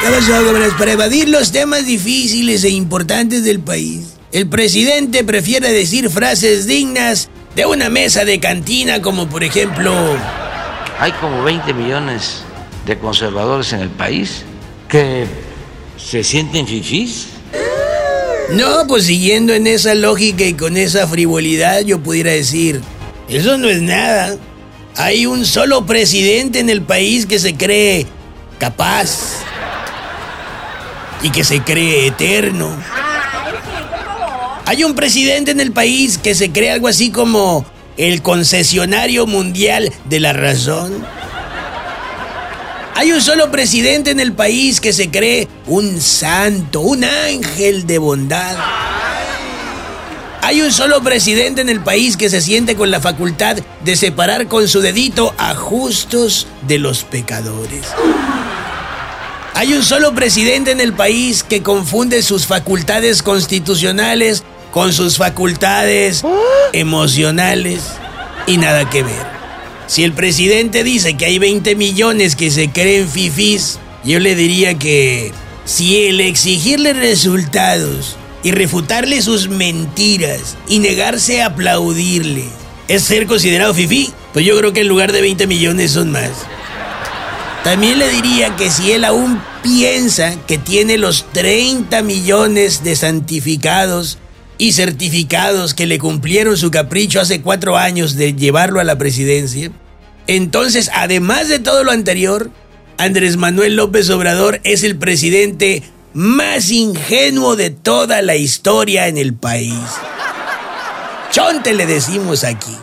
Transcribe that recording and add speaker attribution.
Speaker 1: ¿Qué pasó, Para evadir los temas difíciles e importantes del país, el presidente prefiere decir frases dignas de una mesa de cantina, como por ejemplo...
Speaker 2: Hay como 20 millones de conservadores en el país que se sienten fifís.
Speaker 1: No, pues siguiendo en esa lógica y con esa frivolidad, yo pudiera decir, eso no es nada. Hay un solo presidente en el país que se cree capaz y que se cree eterno. Hay un presidente en el país que se cree algo así como el concesionario mundial de la razón. Hay un solo presidente en el país que se cree un santo, un ángel de bondad. Hay un solo presidente en el país que se siente con la facultad de separar con su dedito a justos de los pecadores. Hay un solo presidente en el país que confunde sus facultades constitucionales con sus facultades emocionales y nada que ver. Si el presidente dice que hay 20 millones que se creen fifís, yo le diría que si el exigirle resultados y refutarle sus mentiras y negarse a aplaudirle es ser considerado fifí, pues yo creo que en lugar de 20 millones son más. También le diría que si él aún piensa que tiene los 30 millones de santificados y certificados que le cumplieron su capricho hace cuatro años de llevarlo a la presidencia, entonces, además de todo lo anterior, Andrés Manuel López Obrador es el presidente más ingenuo de toda la historia en el país. Chonte le decimos aquí.